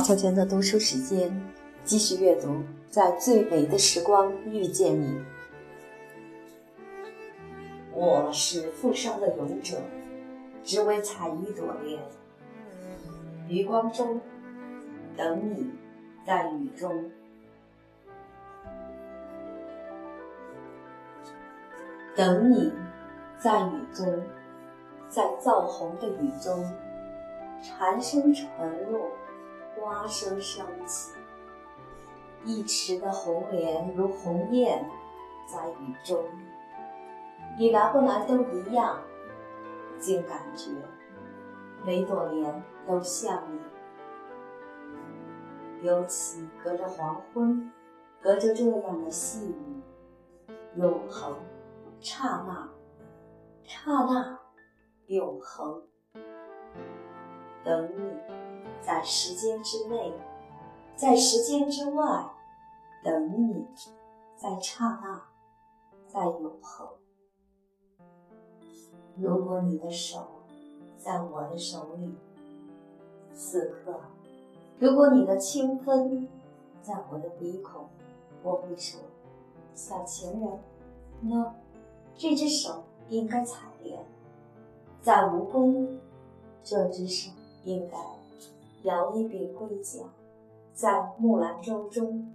马小娟的读书时间，继续阅读，在最美的时光遇见你。我是负伤的勇者，只为采一朵莲。余光中，等你，在雨中，等你，在雨中，在燥红的雨中，蝉声沉落。花声升起，一池的红莲如鸿雁在雨中。你来不来都一样，竟感觉每朵莲都像你。尤其隔着黄昏，隔着这样的细雨，永恒，刹那，刹那，永恒，等你。在时间之内，在时间之外，等你，在刹那，在永恒。如果你的手在我的手里，此刻；如果你的清风在我的鼻孔，我会说：“小情人，那这只手应该采莲。”在蜈蚣，这只手应该。摇一柄桂桨，在木兰舟中，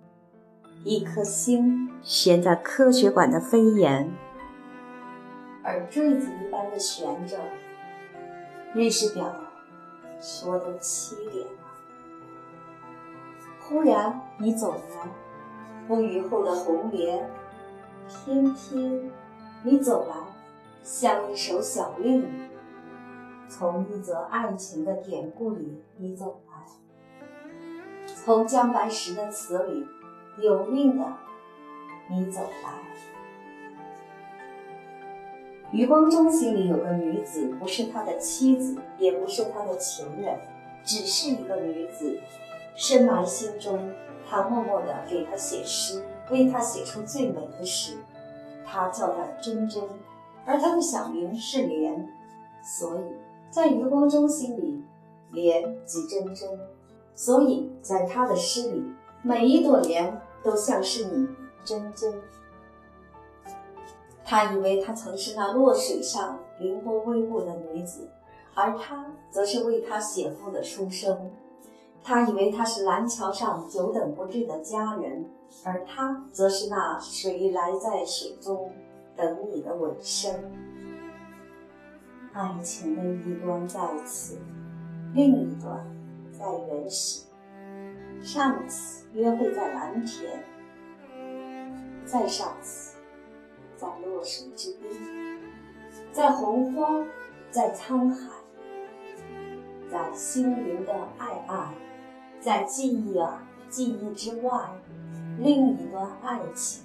一颗星悬在科学馆的飞檐，而坠子一般的悬着。瑞士表说都七点了。忽然你走来，风雨后的红莲，偏偏你走来，像一首小令。从一则爱情的典故里，你走来；从姜白石的词里，有命的你走来。余光中心里有个女子，不是他的妻子，也不是他的情人，只是一个女子。深埋心中，他默默地给她写诗，为她写出最美的诗。他叫她真真，而他的小名是莲，所以。在余光中心里，莲即真真，所以在他的诗里，每一朵莲都像是你真真。他以为她曾是那落水上凌波微步的女子，而他则是为他写赋的书生。他以为她是蓝桥上久等不至的佳人，而他则是那水来在水中等你的尾声。爱情的一端在此，另一端在原始。上次约会在蓝田，再上次在落水之滨，在洪荒，在沧海，在心灵的爱爱，在记忆啊记忆之外，另一端爱情。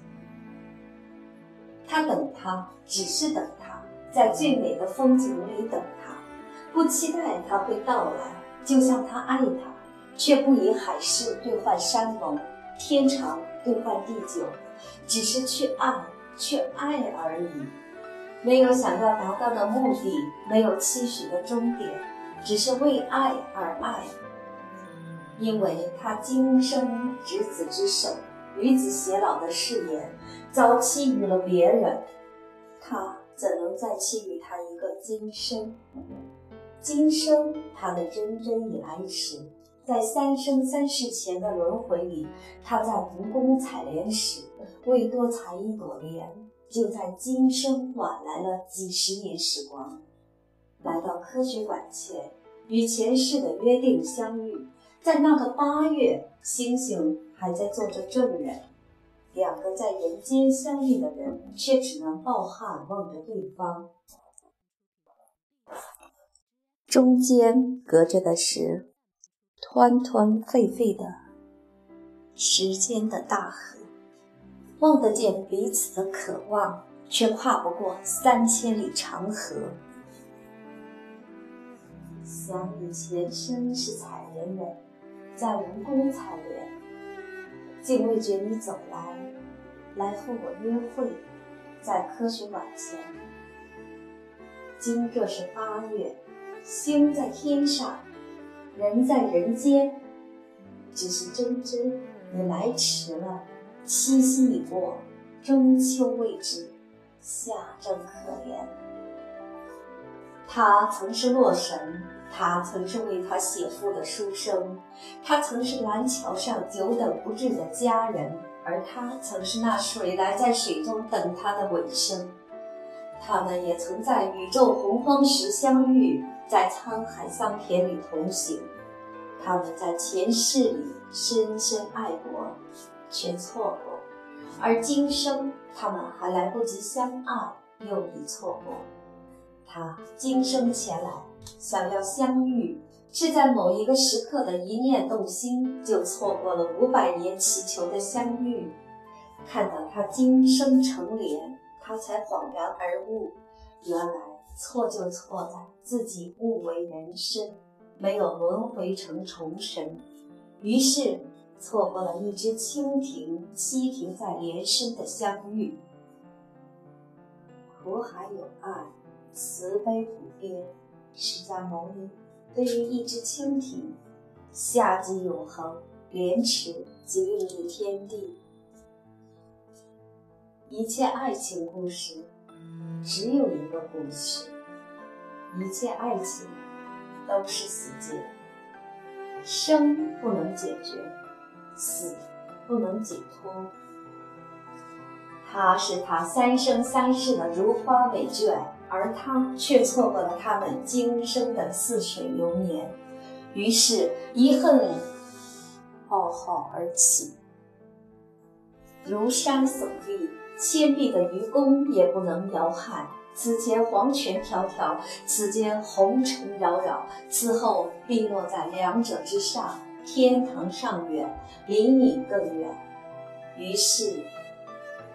他等他，只是等他。在最美的风景里等他，不期待他会到来，就像他爱他，却不以海誓兑换山盟，天长兑换地久，只是去爱，去爱而已，没有想要达到的目的，没有期许的终点，只是为爱而爱。因为他今生执子之手，与子偕老的誓言，早期与了别人，他。怎能再赐予他一个今生？今生他的真真已来迟，在三生三世前的轮回里，他在蜈蚣采莲时为多采一朵莲，就在今生晚来了几十年时光，来到科学馆前，与前世的约定相遇，在那个八月，星星还在做着证人。两个在人间相遇的人，却只能抱憾望着对方。中间隔着的是湍湍沸沸的时间的大河，望得见彼此的渴望，却跨不过三千里长河。想你前身是采莲人，在蜈蚣采莲。竟未觉你走来，来和我约会，在科学馆前。今这是八月，星在天上，人在人间，只是真真，你来迟了。七夕已过，中秋未至，夏正可怜。他曾是洛神，他曾是为他写赋的书生，他曾是蓝桥上久等不至的佳人，而他曾是那水来在水中等他的尾声。他们也曾在宇宙洪荒时相遇，在沧海桑田里同行。他们在前世里深深爱过，却错过；而今生，他们还来不及相爱，又已错过。他今生前来，想要相遇，却在某一个时刻的一念动心，就错过了五百年祈求的相遇。看到他今生成莲，他才恍然而悟，原来错就错在自己误为人身。没有轮回成虫神，于是错过了一只蜻蜓栖停在莲身的相遇。苦海有爱，慈悲普遍。释迦牟尼对于一只蜻蜓，夏季永恒，莲池即另一天地。一切爱情故事，只有一个故事。一切爱情。都是死结，生不能解决，死不能解脱。他是他三生三世的如花美眷，而他却错过了他们今生的似水流年，于是遗恨浩浩而起，如山耸立，千臂的愚公也不能摇撼。此前黄泉迢迢，此间红尘扰扰，此后必落在两者之上。天堂尚远，离你更远。于是，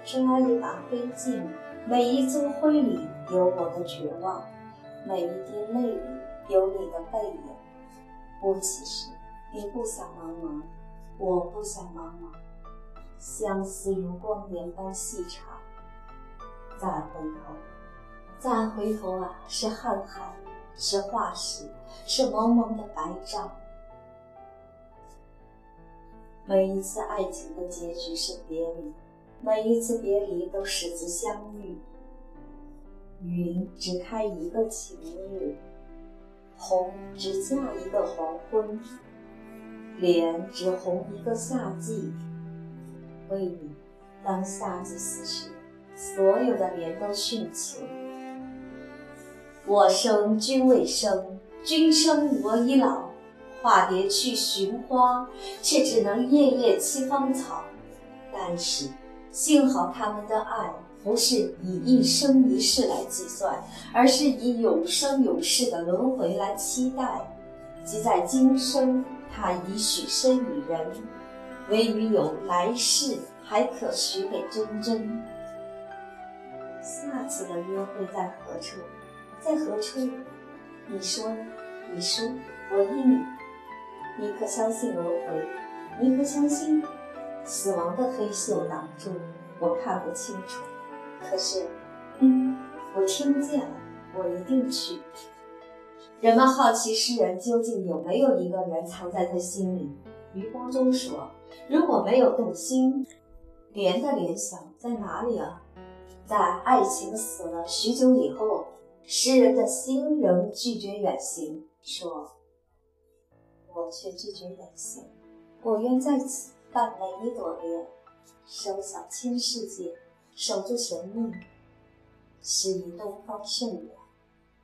抓一把灰烬，每一尊灰里有我的绝望，每一滴泪里有你的背影。不其实，你不想茫茫，我不想茫茫，相思如光年般细长。再回头。再回头啊，是瀚海，是化石，是蒙蒙的白障。每一次爱情的结局是别离，每一次别离都始自相遇。云只开一个晴日，红只嫁一个黄昏，莲只红一个夏季。为你，当夏季死时，所有的莲都殉情。我生君未生，君生我已老。化蝶去寻花，却只能夜夜栖芳草。但是幸好他们的爱不是以一生一世来计算，而是以永生永世的轮回来期待。即在今生，他已许身与人，唯余有来世，还可许给真真。下次的约会在何处？在何处？你说？你说，我应你。你可相信轮回？你可相信死亡的黑袖挡住，我看不清楚。可是，嗯，我听见了，我一定去。人们好奇诗人究竟有没有一个人藏在他心里。余光中说：“如果没有动心，莲的联想在哪里啊？在爱情死了许久以后。”诗人的心仍拒绝远行，说：“我却拒绝远行。我愿在此伴每一朵莲，守小千世界，守住神秘。是以东方圣远，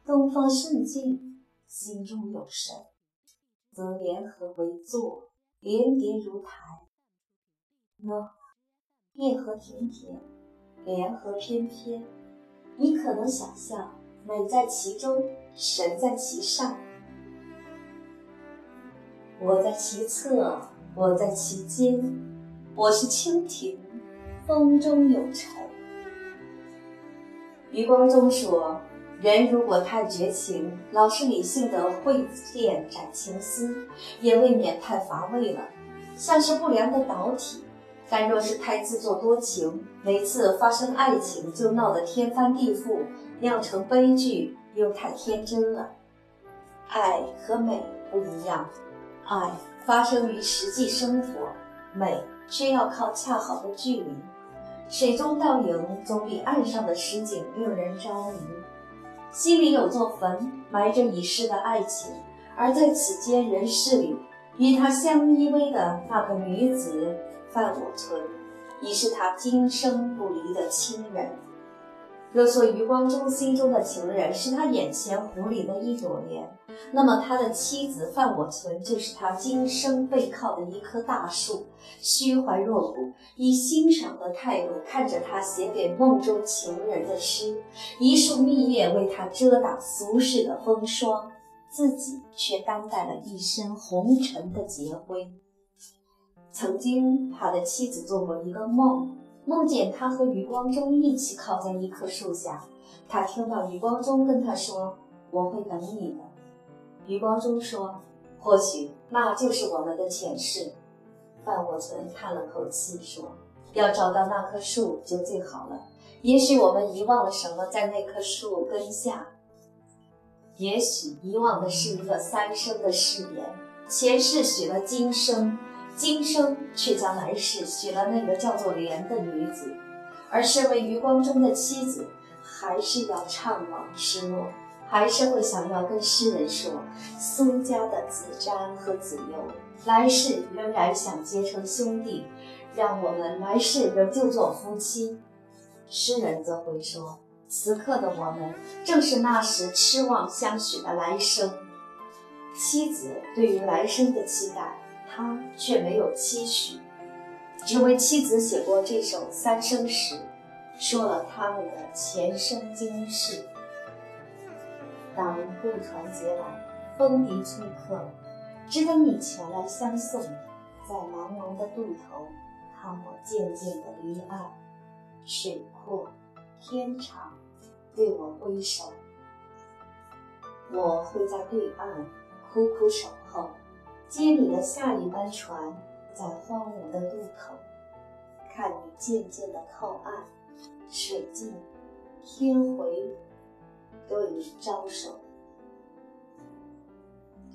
东方圣境，心中有神，则莲荷为座，莲叠如台。那叶荷甜甜，莲荷翩翩，你可能想象？”美在其中，神在其上。我在其侧，我在其间。我是蜻蜓，风中有尘。余光中说：“人如果太绝情，老是理性的会剑斩情丝，也未免太乏味了，像是不良的导体。但若是太自作多情，每次发生爱情就闹得天翻地覆。”酿成悲剧又太天真了。爱和美不一样，爱发生于实际生活，美却要靠恰好的距离。水中倒影总比岸上的实景令人着迷。心里有座坟，埋着已逝的爱情，而在此间人世里，与他相依偎的那个女子范我村，已是他今生不离的亲人。若说余光中心中的情人是他眼前湖里的一朵莲，那么他的妻子范我存就是他今生背靠的一棵大树，虚怀若谷，以欣赏的态度看着他写给梦中情人的诗，一束蜜月为他遮挡俗世的风霜，自己却担待了一身红尘的劫灰。曾经，他的妻子做过一个梦。梦见他和余光中一起靠在一棵树下，他听到余光中跟他说：“我会等你的。”余光中说：“或许那就是我们的前世。”范我存叹了口气说：“要找到那棵树就最好了。也许我们遗忘了什么，在那棵树根下。也许遗忘的是一个三生的誓言，前世许了今生。”今生却将来世许了那个叫做莲的女子，而身为余光中的妻子，还是要怅惘失落，还是会想要跟诗人说：苏家的子瞻和子由，来世仍然想结成兄弟，让我们来世仍旧做夫妻。诗人则会说：此刻的我们，正是那时痴望相许的来生。妻子对于来生的期待。他却没有期许，只为妻子写过这首三生石，说了他们的前生今世。当渡船节来，风笛催客，只等你前来相送，在茫茫的渡头，看我渐渐的离岸。水阔天长，对我挥手，我会在对岸苦苦守候。接你的下一班船，在荒芜的渡口，看你渐渐的靠岸，水尽天回，对你招手。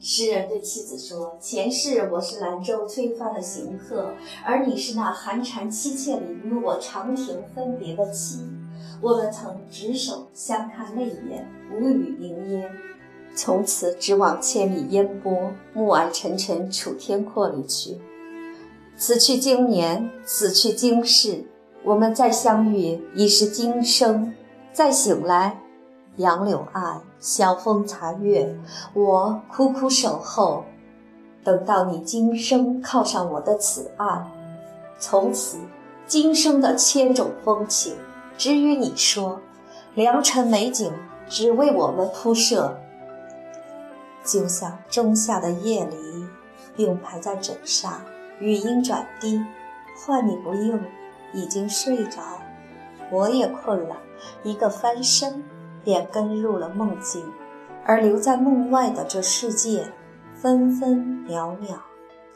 诗人对妻子说：“前世我是兰州催发的行客，而你是那寒蝉凄切里与我长亭分别的妻。我们曾执手相看泪眼，无语凝噎。”从此只往千里烟波、暮霭沉沉楚天阔里去。此去经年，此去经世，我们再相遇已是今生。再醒来，杨柳岸，晓风残月，我苦苦守候，等到你今生靠上我的此岸。从此，今生的千种风情，只与你说。良辰美景，只为我们铺设。就像仲夏的夜里，并排在枕上，语音转低，唤你不应，已经睡着。我也困了，一个翻身，便跟入了梦境，而留在梦外的这世界，分分秒秒，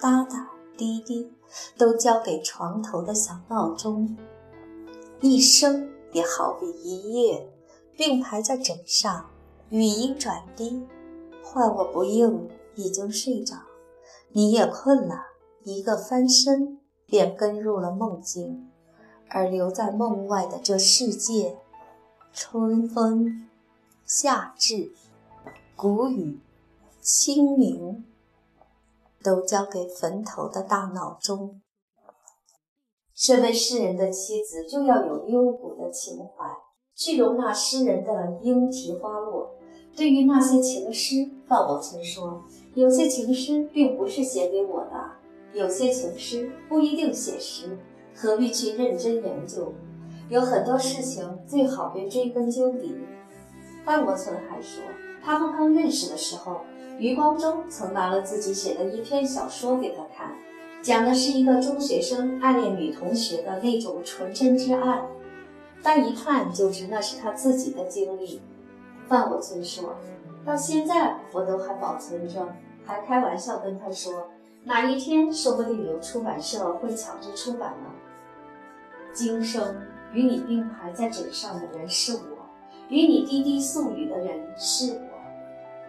哒哒滴滴，都交给床头的小闹钟。一生也好比一夜，并排在枕上，语音转低。唤我不应，已经睡着。你也困了，一个翻身便跟入了梦境，而留在梦外的这世界，春风、夏至、谷雨、清明，都交给坟头的大闹钟。身为诗人的妻子，就要有幽谷的情怀，去容纳诗人的莺啼花落。对于那些情诗，范我存说，有些情诗并不是写给我的，有些情诗不一定写实，何必去认真研究？有很多事情最好别追根究底。范我存还说，他们刚认识的时候，余光中曾拿了自己写的一篇小说给他看，讲的是一个中学生暗恋女同学的那种纯真之爱，但一看就知那是他自己的经历。犯我存说，到现在我都还保存着，还开玩笑跟他说，哪一天说不定有出版社会抢着出版呢。今生与你并排在枕上的人是我，与你滴滴诉语的人是我，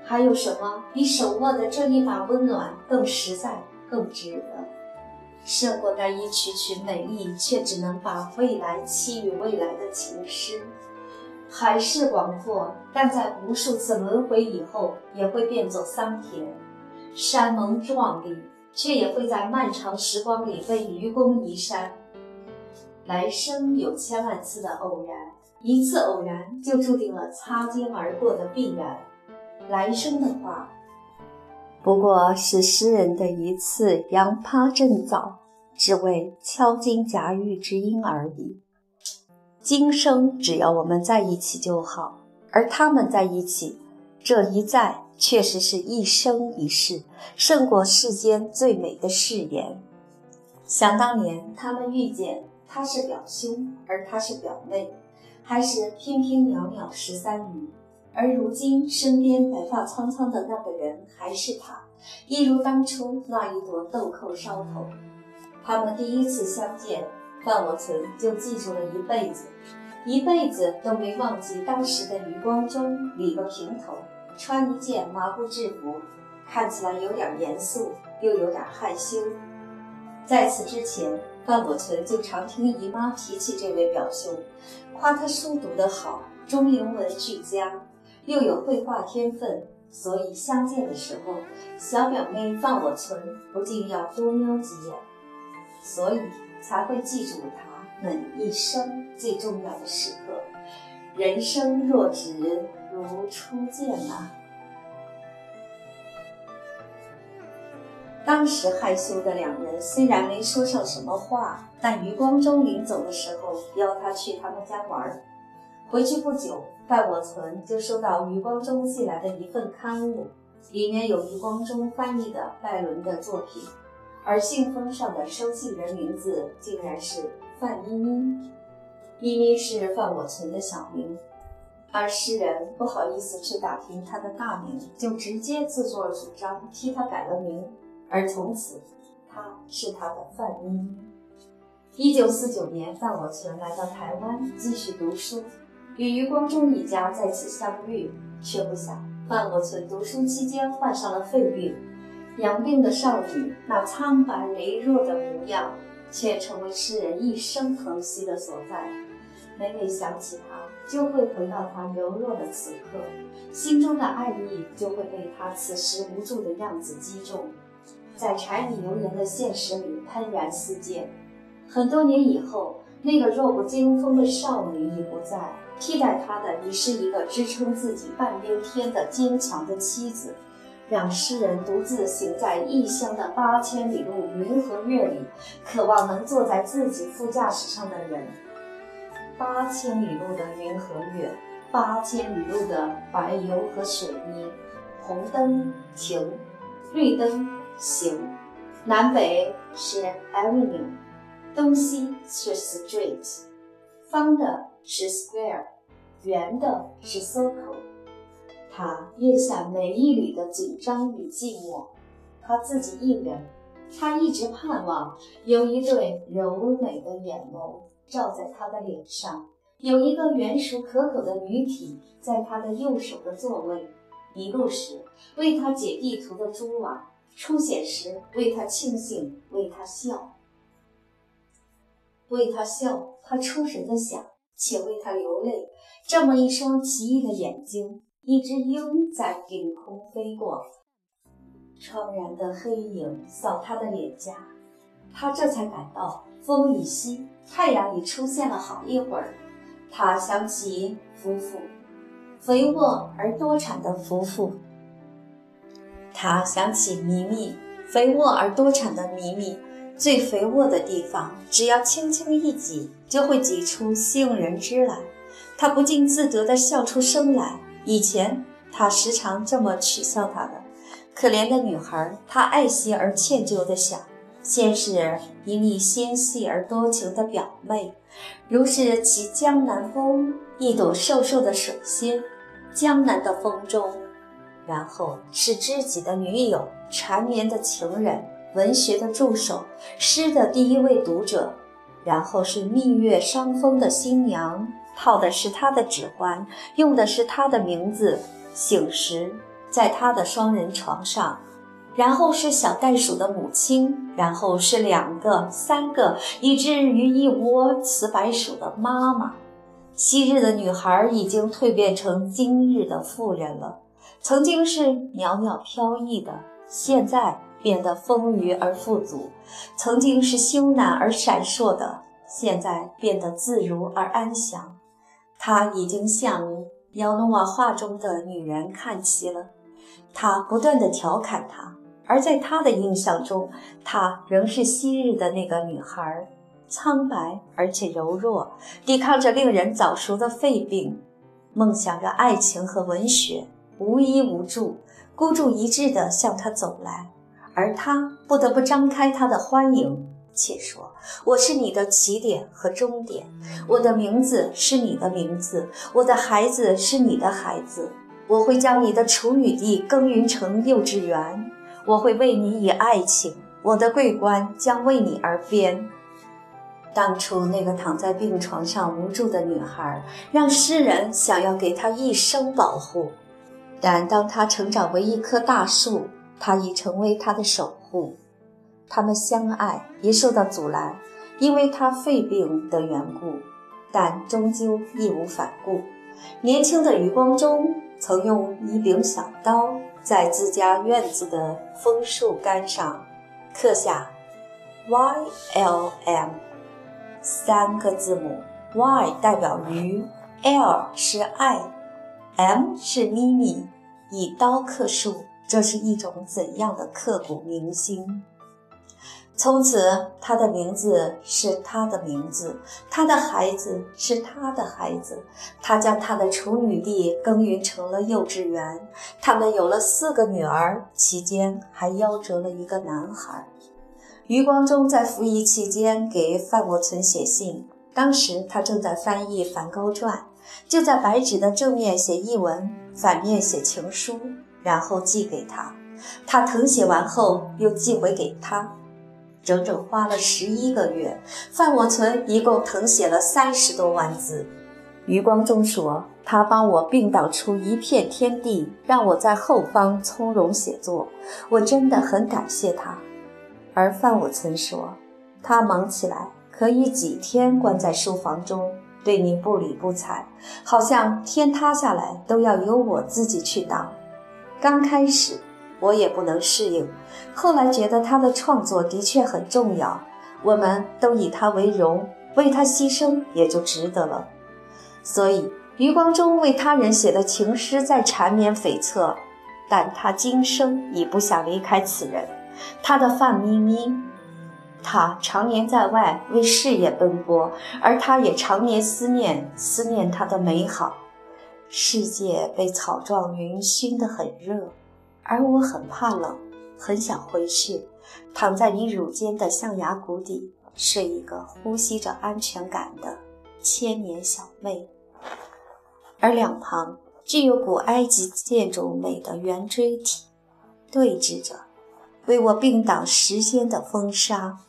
还有什么？比手握的这一把温暖更实在、更值得，胜过那一曲曲美丽却只能把未来期于未来的情诗。海市广阔，但在无数次轮回以后，也会变作桑田；山盟壮丽，却也会在漫长时光里被愚公移山。来生有千万次的偶然，一次偶然就注定了擦肩而过的必然。来生的话，不过是诗人的一次扬趴振藻，只为敲金夹玉之音而已。今生只要我们在一起就好，而他们在一起，这一在确实是一生一世，胜过世间最美的誓言。想当年，他们遇见，他是表兄，而他是表妹，还是翩翩袅袅十三余。而如今，身边白发苍苍的那个人还是他，一如当初那一朵豆蔻梢头。他们第一次相见，范我存就记住了一辈子，一辈子都没忘记当时的余光中理个平头，穿一件麻布制服，看起来有点严肃，又有点害羞。在此之前，范我存就常听姨妈提起这位表兄，夸他书读得好，中英文俱佳。又有绘画天分，所以相见的时候，小表妹范我存不禁要多瞄几眼，所以才会记住他们一生最重要的时刻。人生若只如初见啊！当时害羞的两人虽然没说上什么话，但余光中临走的时候邀他去他们家玩。回去不久，范我存就收到余光中寄来的一份刊物，里面有余光中翻译的拜伦的作品，而信封上的收信人名字竟然是范咪咪。咪咪是范我存的小名，而诗人不好意思去打听他的大名，就直接自作主张替他改了名，而从此他是他的范咪咪。一九四九年，范我存来到台湾继续读书。与余光中一家再次相遇，却不想范我存读书期间患上了肺病。养病的少女那苍白羸弱的模样，却成为诗人一生疼惜的所在。每每想起她，就会回到她柔弱的此刻，心中的爱意就会被她此时无助的样子击中，在柴米油盐的现实里喷然四溅。很多年以后，那个弱不禁风的少女已不在。替代她的已是一个支撑自己半边天的坚强的妻子，让诗人独自行在异乡的八千里路云和月里，渴望能坐在自己副驾驶上的人。八千里路的云和月，八千里路的白油和水泥，红灯停，绿灯行，南北是 avenue，东西是 street，方的。是 square，圆的是 circle。他咽下每一缕的紧张与寂寞，他自己一人。他一直盼望有一对柔美的眼眸照在他的脸上，有一个圆熟可口的女体在他的右手的座位。迷路时为他解地图的蛛网，出险时为他庆幸，为他笑，为他笑。他出神的想。且为他流泪。这么一双奇异的眼睛，一只鹰在顶空飞过，怆然的黑影扫他的脸颊，他这才感到风已息，太阳已出现了好一会儿。他想起夫妇，肥沃而多产的夫妇。他想起咪咪，肥沃而多产的咪咪。最肥沃的地方，只要轻轻一挤，就会挤出杏仁汁来。他不禁自得地笑出声来。以前他时常这么取笑她的可怜的女孩。他爱惜而歉疚地想：先是一粒纤细而多情的表妹，如是其江南风，一朵瘦瘦的水仙，江南的风中；然后是知己的女友，缠绵的情人。文学的助手，诗的第一位读者，然后是蜜月伤风的新娘，套的是他的指环，用的是他的名字，醒时在他的双人床上，然后是小袋鼠的母亲，然后是两个、三个，以至于一窝雌白鼠的妈妈。昔日的女孩已经蜕变成今日的妇人了，曾经是袅袅飘逸的，现在变得丰腴而富足；曾经是羞赧而闪烁的，现在变得自如而安详。他已经向妖诺瓦画中的女人看齐了，他不断的调侃她，而在他的印象中，她仍是昔日的那个女孩。苍白而且柔弱，抵抗着令人早熟的肺病，梦想着爱情和文学，无依无助，孤注一掷地向他走来，而他不得不张开他的欢迎。且说，我是你的起点和终点，我的名字是你的名字，我的孩子是你的孩子，我会将你的处女地耕耘成幼稚园，我会为你以爱情，我的桂冠将为你而编。当初那个躺在病床上无助的女孩，让诗人想要给她一生保护。但当她成长为一棵大树，她已成为她的守护。他们相爱也受到阻拦，因为他肺病的缘故。但终究义无反顾。年轻的余光中曾用一柄小刀，在自家院子的枫树干上刻下 “Y L M”。三个字母，Y 代表鱼，L 是爱，M 是咪咪。以刀刻树，这是一种怎样的刻骨铭心？从此，他的名字是他的名字，他的孩子是他的孩子。他将他的处女地耕耘成了幼稚园。他们有了四个女儿，期间还夭折了一个男孩。余光中在服役期间给范我存写信，当时他正在翻译《梵高传》，就在白纸的正面写译文，反面写情书，然后寄给他。他誊写完后又寄回给他，整整花了十一个月。范我存一共誊写了三十多万字。余光中说：“他帮我并导出一片天地，让我在后方从容写作，我真的很感谢他。”而范我曾说，他忙起来可以几天关在书房中，对你不理不睬，好像天塌下来都要由我自己去挡。刚开始我也不能适应，后来觉得他的创作的确很重要，我们都以他为荣，为他牺牲也就值得了。所以余光中为他人写的情诗再缠绵悱恻，但他今生已不想离开此人。他的范咪咪，他常年在外为事业奔波，而他也常年思念思念他的美好。世界被草状云熏得很热，而我很怕冷，很想回去，躺在你乳尖的象牙谷底，睡一个呼吸着安全感的千年小妹。而两旁具有古埃及建筑美的圆锥体，对峙着。为我并挡时间的风沙。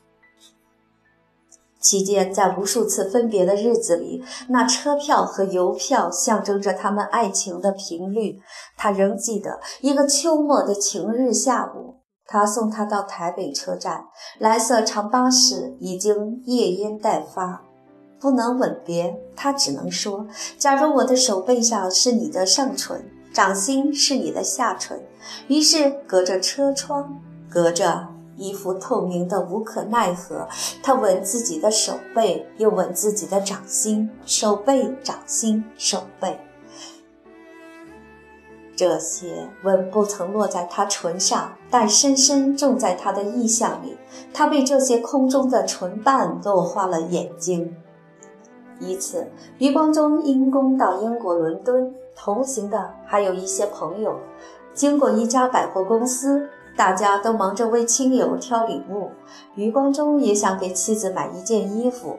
期间，在无数次分别的日子里，那车票和邮票象征着他们爱情的频率。他仍记得一个秋末的晴日下午，他送她到台北车站，蓝色长巴士已经夜烟待发，不能吻别，他只能说：“假如我的手背上是你的上唇，掌心是你的下唇。”于是，隔着车窗。隔着一副透明的无可奈何，他吻自己的手背，又吻自己的掌心，手背、掌心、手背。这些吻不曾落在他唇上，但深深种在他的意象里。他被这些空中的唇瓣落花了眼睛。一次，余光中因公到英国伦敦，同行的还有一些朋友，经过一家百货公司。大家都忙着为亲友挑礼物，余光中也想给妻子买一件衣服。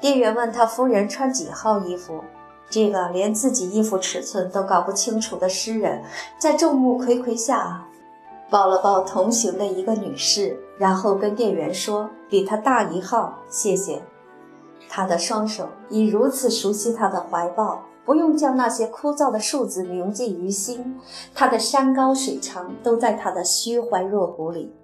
店员问他夫人穿几号衣服，这个连自己衣服尺寸都搞不清楚的诗人，在众目睽睽下抱了抱同行的一个女士，然后跟店员说：“比他大一号，谢谢。”他的双手已如此熟悉他的怀抱，不用将那些枯燥的数字铭记于心，他的山高水长都在他的虚怀若谷里。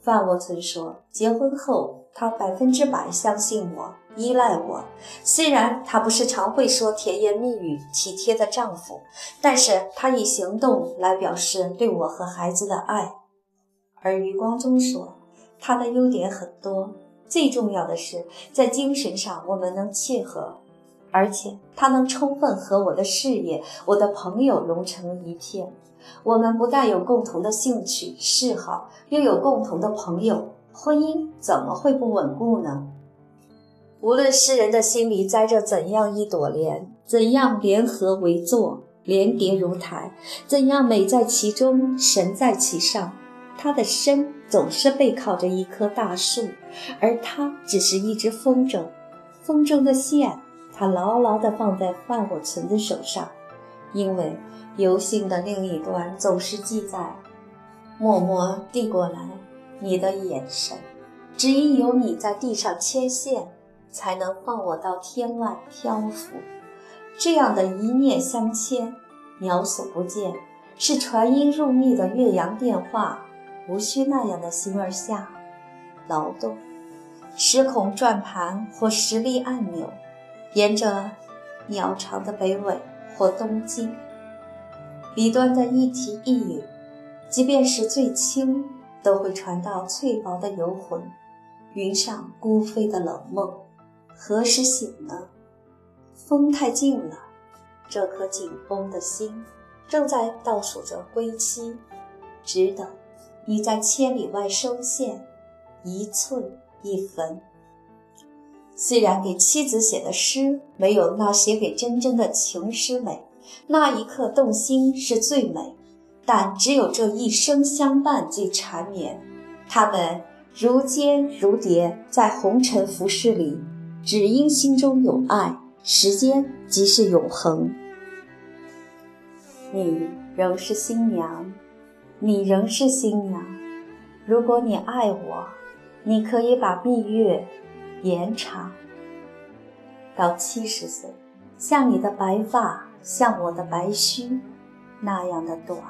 范沃村说，结婚后他百分之百相信我，依赖我。虽然他不是常会说甜言蜜语、体贴的丈夫，但是他以行动来表示对我和孩子的爱。而余光中说，他的优点很多，最重要的是在精神上我们能契合。而且他能充分和我的事业、我的朋友融成一片。我们不但有共同的兴趣嗜好，又有共同的朋友，婚姻怎么会不稳固呢？无论世人的心里栽着怎样一朵莲，怎样联合为座，连叠如台，怎样美在其中，神在其上，他的身总是背靠着一棵大树，而他只是一只风筝，风筝的线。他牢牢地放在范我存的手上，因为游信的另一端总是记载：默默递过来你的眼神，只因有你在地上牵线，才能放我到天外漂浮。这样的一念相牵，鸟所不见，是传音入密的岳阳电话，无需那样的形而下劳动，时孔转盘或实力按钮。沿着鸟巢的北纬或东经，笔端的一提一语，即便是最轻，都会传到翠薄的游魂，云上孤飞的冷梦。何时醒呢？风太近了，这颗紧绷的心正在倒数着归期，只等你在千里外收线，一寸一分。虽然给妻子写的诗没有那写给真真的情诗美，那一刻动心是最美，但只有这一生相伴最缠绵。他们如间如蝶，在红尘浮世里，只因心中有爱，时间即是永恒。你仍是新娘，你仍是新娘。如果你爱我，你可以把蜜月。延长到七十岁，像你的白发，像我的白须，那样的短。